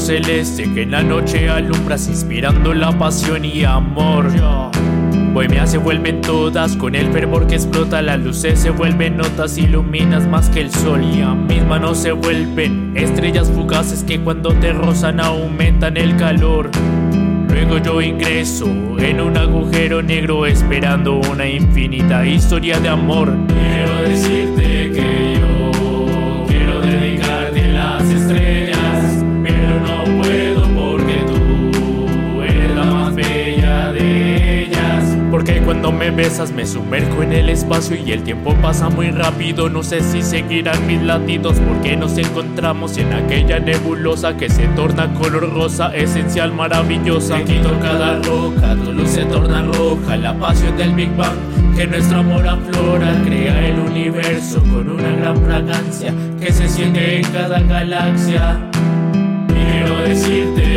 celeste que en la noche alumbras inspirando la pasión y amor. Bohemia se vuelven todas con el fervor que explota, las luces se vuelven notas, iluminas más que el sol y a mis manos se vuelven estrellas fugaces que cuando te rozan aumentan el calor. Luego yo ingreso en un agujero negro esperando una infinita historia de amor. Quiero decirte que yo Porque cuando me besas me sumerjo en el espacio y el tiempo pasa muy rápido. No sé si seguirán mis latidos porque nos encontramos en aquella nebulosa que se torna color rosa, esencial, maravillosa. Me quito cada roca, tu luz se torna roja, la pasión del Big Bang. Que nuestro amor aflora, crea el universo con una gran fragancia que se siente en cada galaxia. Quiero decirte